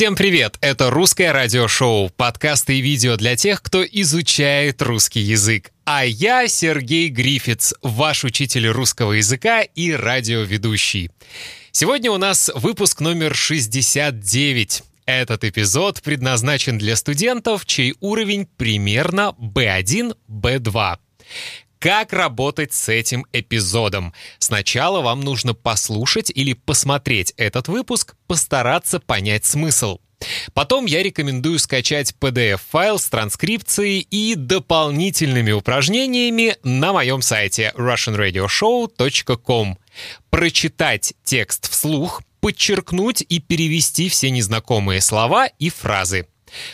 Всем привет! Это русское радиошоу, подкасты и видео для тех, кто изучает русский язык. А я Сергей Грифиц, ваш учитель русского языка и радиоведущий. Сегодня у нас выпуск номер 69. Этот эпизод предназначен для студентов, чей уровень примерно B1, B2. Как работать с этим эпизодом? Сначала вам нужно послушать или посмотреть этот выпуск, постараться понять смысл. Потом я рекомендую скачать PDF-файл с транскрипцией и дополнительными упражнениями на моем сайте russianradioshow.com. Прочитать текст вслух, подчеркнуть и перевести все незнакомые слова и фразы.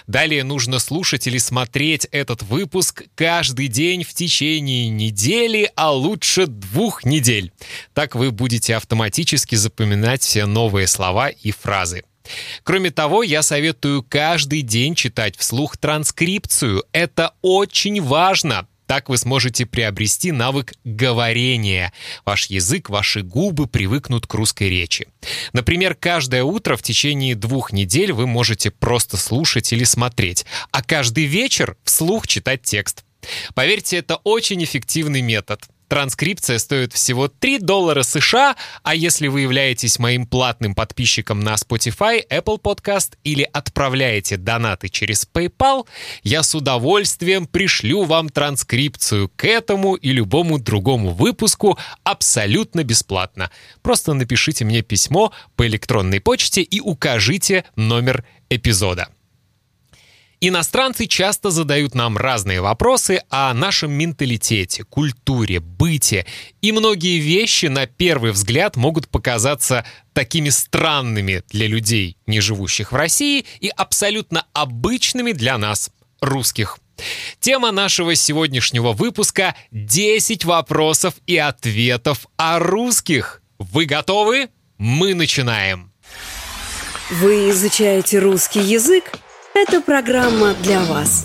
Далее нужно слушать или смотреть этот выпуск каждый день в течение недели, а лучше двух недель. Так вы будете автоматически запоминать все новые слова и фразы. Кроме того, я советую каждый день читать вслух транскрипцию. Это очень важно. Так вы сможете приобрести навык говорения. Ваш язык, ваши губы привыкнут к русской речи. Например, каждое утро в течение двух недель вы можете просто слушать или смотреть, а каждый вечер вслух читать текст. Поверьте, это очень эффективный метод. Транскрипция стоит всего 3 доллара США, а если вы являетесь моим платным подписчиком на Spotify, Apple Podcast или отправляете донаты через PayPal, я с удовольствием пришлю вам транскрипцию к этому и любому другому выпуску абсолютно бесплатно. Просто напишите мне письмо по электронной почте и укажите номер эпизода. Иностранцы часто задают нам разные вопросы о нашем менталитете, культуре, быте, и многие вещи на первый взгляд могут показаться такими странными для людей, не живущих в России, и абсолютно обычными для нас, русских. Тема нашего сегодняшнего выпуска — 10 вопросов и ответов о русских. Вы готовы? Мы начинаем. Вы изучаете русский язык? Эта программа для вас.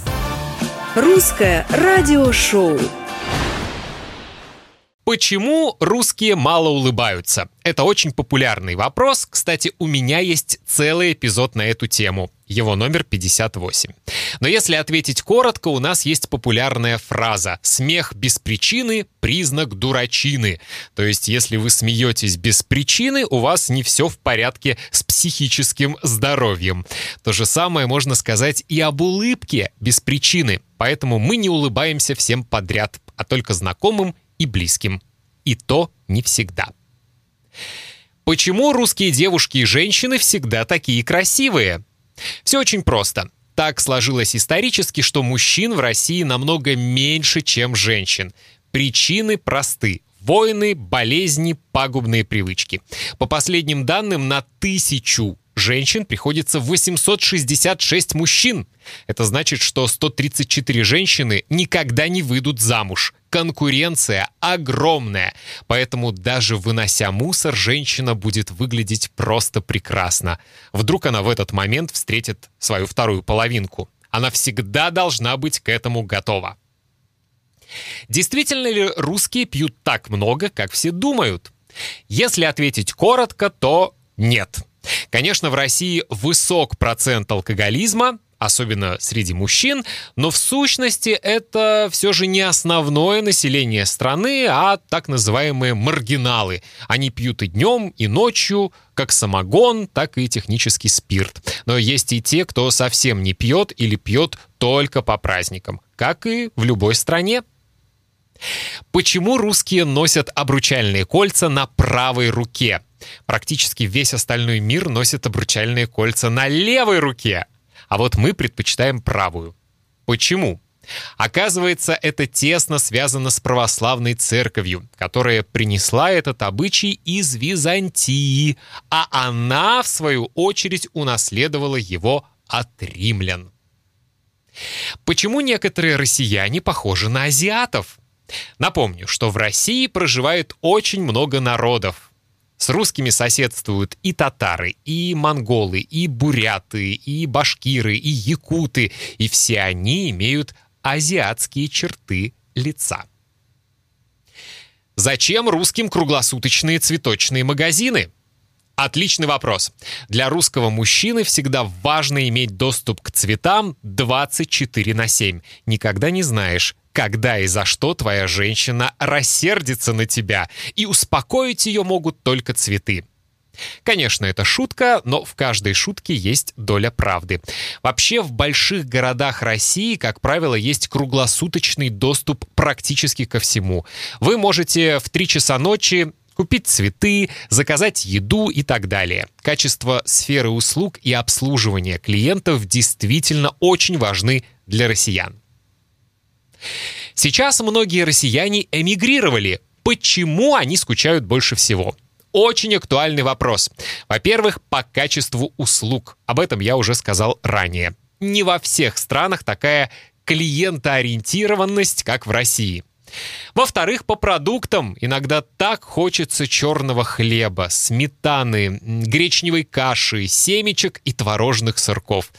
Русское радиошоу. Почему русские мало улыбаются? Это очень популярный вопрос. Кстати, у меня есть целый эпизод на эту тему. Его номер 58. Но если ответить коротко, у нас есть популярная фраза «Смех без причины – признак дурачины». То есть, если вы смеетесь без причины, у вас не все в порядке с психическим здоровьем. То же самое можно сказать и об улыбке без причины. Поэтому мы не улыбаемся всем подряд, а только знакомым и близким. И то не всегда. Почему русские девушки и женщины всегда такие красивые? Все очень просто. Так сложилось исторически, что мужчин в России намного меньше, чем женщин. Причины просты. Войны, болезни, пагубные привычки. По последним данным, на тысячу женщин приходится 866 мужчин. Это значит, что 134 женщины никогда не выйдут замуж. Конкуренция огромная, поэтому даже вынося мусор, женщина будет выглядеть просто прекрасно. Вдруг она в этот момент встретит свою вторую половинку. Она всегда должна быть к этому готова. Действительно ли русские пьют так много, как все думают? Если ответить коротко, то нет. Конечно, в России высок процент алкоголизма, особенно среди мужчин, но в сущности это все же не основное население страны, а так называемые маргиналы. Они пьют и днем, и ночью, как самогон, так и технический спирт. Но есть и те, кто совсем не пьет или пьет только по праздникам, как и в любой стране. Почему русские носят обручальные кольца на правой руке? Практически весь остальной мир носит обручальные кольца на левой руке, а вот мы предпочитаем правую. Почему? Оказывается, это тесно связано с православной церковью, которая принесла этот обычай из Византии, а она, в свою очередь, унаследовала его от римлян. Почему некоторые россияне похожи на азиатов? Напомню, что в России проживает очень много народов, с русскими соседствуют и татары, и монголы, и буряты, и башкиры, и якуты, и все они имеют азиатские черты лица. Зачем русским круглосуточные цветочные магазины? Отличный вопрос. Для русского мужчины всегда важно иметь доступ к цветам 24 на 7. Никогда не знаешь, когда и за что твоя женщина рассердится на тебя, и успокоить ее могут только цветы. Конечно, это шутка, но в каждой шутке есть доля правды. Вообще, в больших городах России, как правило, есть круглосуточный доступ практически ко всему. Вы можете в 3 часа ночи купить цветы, заказать еду и так далее. Качество сферы услуг и обслуживания клиентов действительно очень важны для россиян. Сейчас многие россияне эмигрировали. Почему они скучают больше всего? Очень актуальный вопрос. Во-первых, по качеству услуг. Об этом я уже сказал ранее. Не во всех странах такая клиентоориентированность, как в России. Во-вторых, по продуктам. Иногда так хочется черного хлеба, сметаны, гречневой каши, семечек и творожных сырков.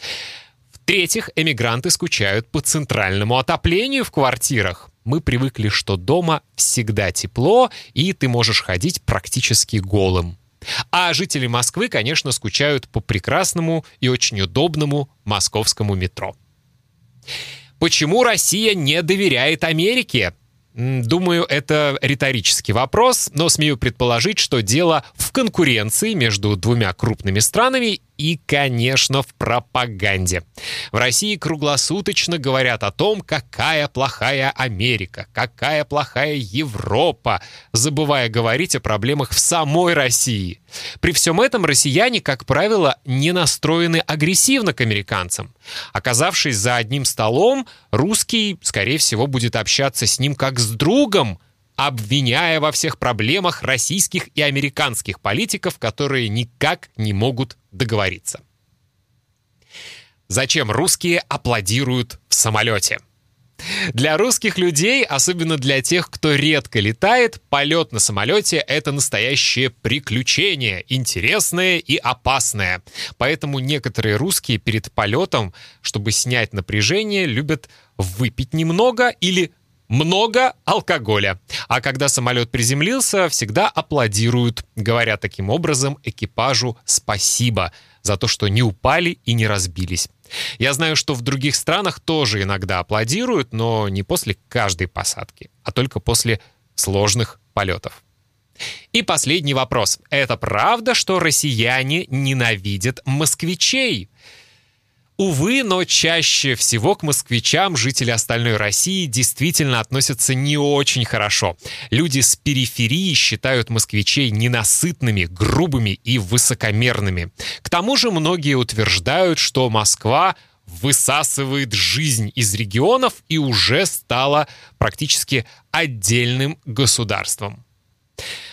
В-третьих, эмигранты скучают по центральному отоплению в квартирах. Мы привыкли, что дома всегда тепло, и ты можешь ходить практически голым. А жители Москвы, конечно, скучают по прекрасному и очень удобному московскому метро. Почему Россия не доверяет Америке? Думаю, это риторический вопрос, но смею предположить, что дело в конкуренции между двумя крупными странами и, конечно, в пропаганде. В России круглосуточно говорят о том, какая плохая Америка, какая плохая Европа, забывая говорить о проблемах в самой России. При всем этом россияне, как правило, не настроены агрессивно к американцам. Оказавшись за одним столом, русский, скорее всего, будет общаться с ним как с другом, обвиняя во всех проблемах российских и американских политиков, которые никак не могут договориться. Зачем русские аплодируют в самолете? Для русских людей, особенно для тех, кто редко летает, полет на самолете — это настоящее приключение, интересное и опасное. Поэтому некоторые русские перед полетом, чтобы снять напряжение, любят выпить немного или много алкоголя. А когда самолет приземлился, всегда аплодируют, говоря таким образом экипажу «спасибо» за то, что не упали и не разбились. Я знаю, что в других странах тоже иногда аплодируют, но не после каждой посадки, а только после сложных полетов. И последний вопрос. Это правда, что россияне ненавидят москвичей? Увы, но чаще всего к москвичам жители остальной России действительно относятся не очень хорошо. Люди с периферии считают москвичей ненасытными, грубыми и высокомерными. К тому же многие утверждают, что Москва высасывает жизнь из регионов и уже стала практически отдельным государством.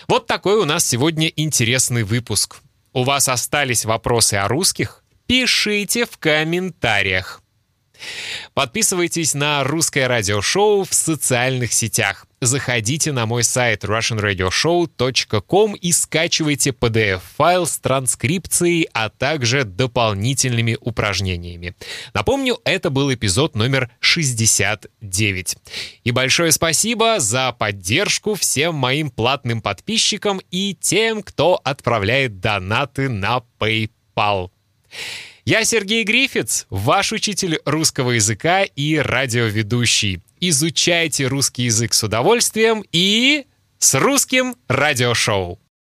Вот такой у нас сегодня интересный выпуск. У вас остались вопросы о русских? Пишите в комментариях. Подписывайтесь на русское радиошоу в социальных сетях. Заходите на мой сайт russianradioshow.com и скачивайте PDF-файл с транскрипцией, а также дополнительными упражнениями. Напомню, это был эпизод номер 69. И большое спасибо за поддержку всем моим платным подписчикам и тем, кто отправляет донаты на PayPal. Я Сергей Грифиц, ваш учитель русского языка и радиоведущий. Изучайте русский язык с удовольствием и с русским радиошоу.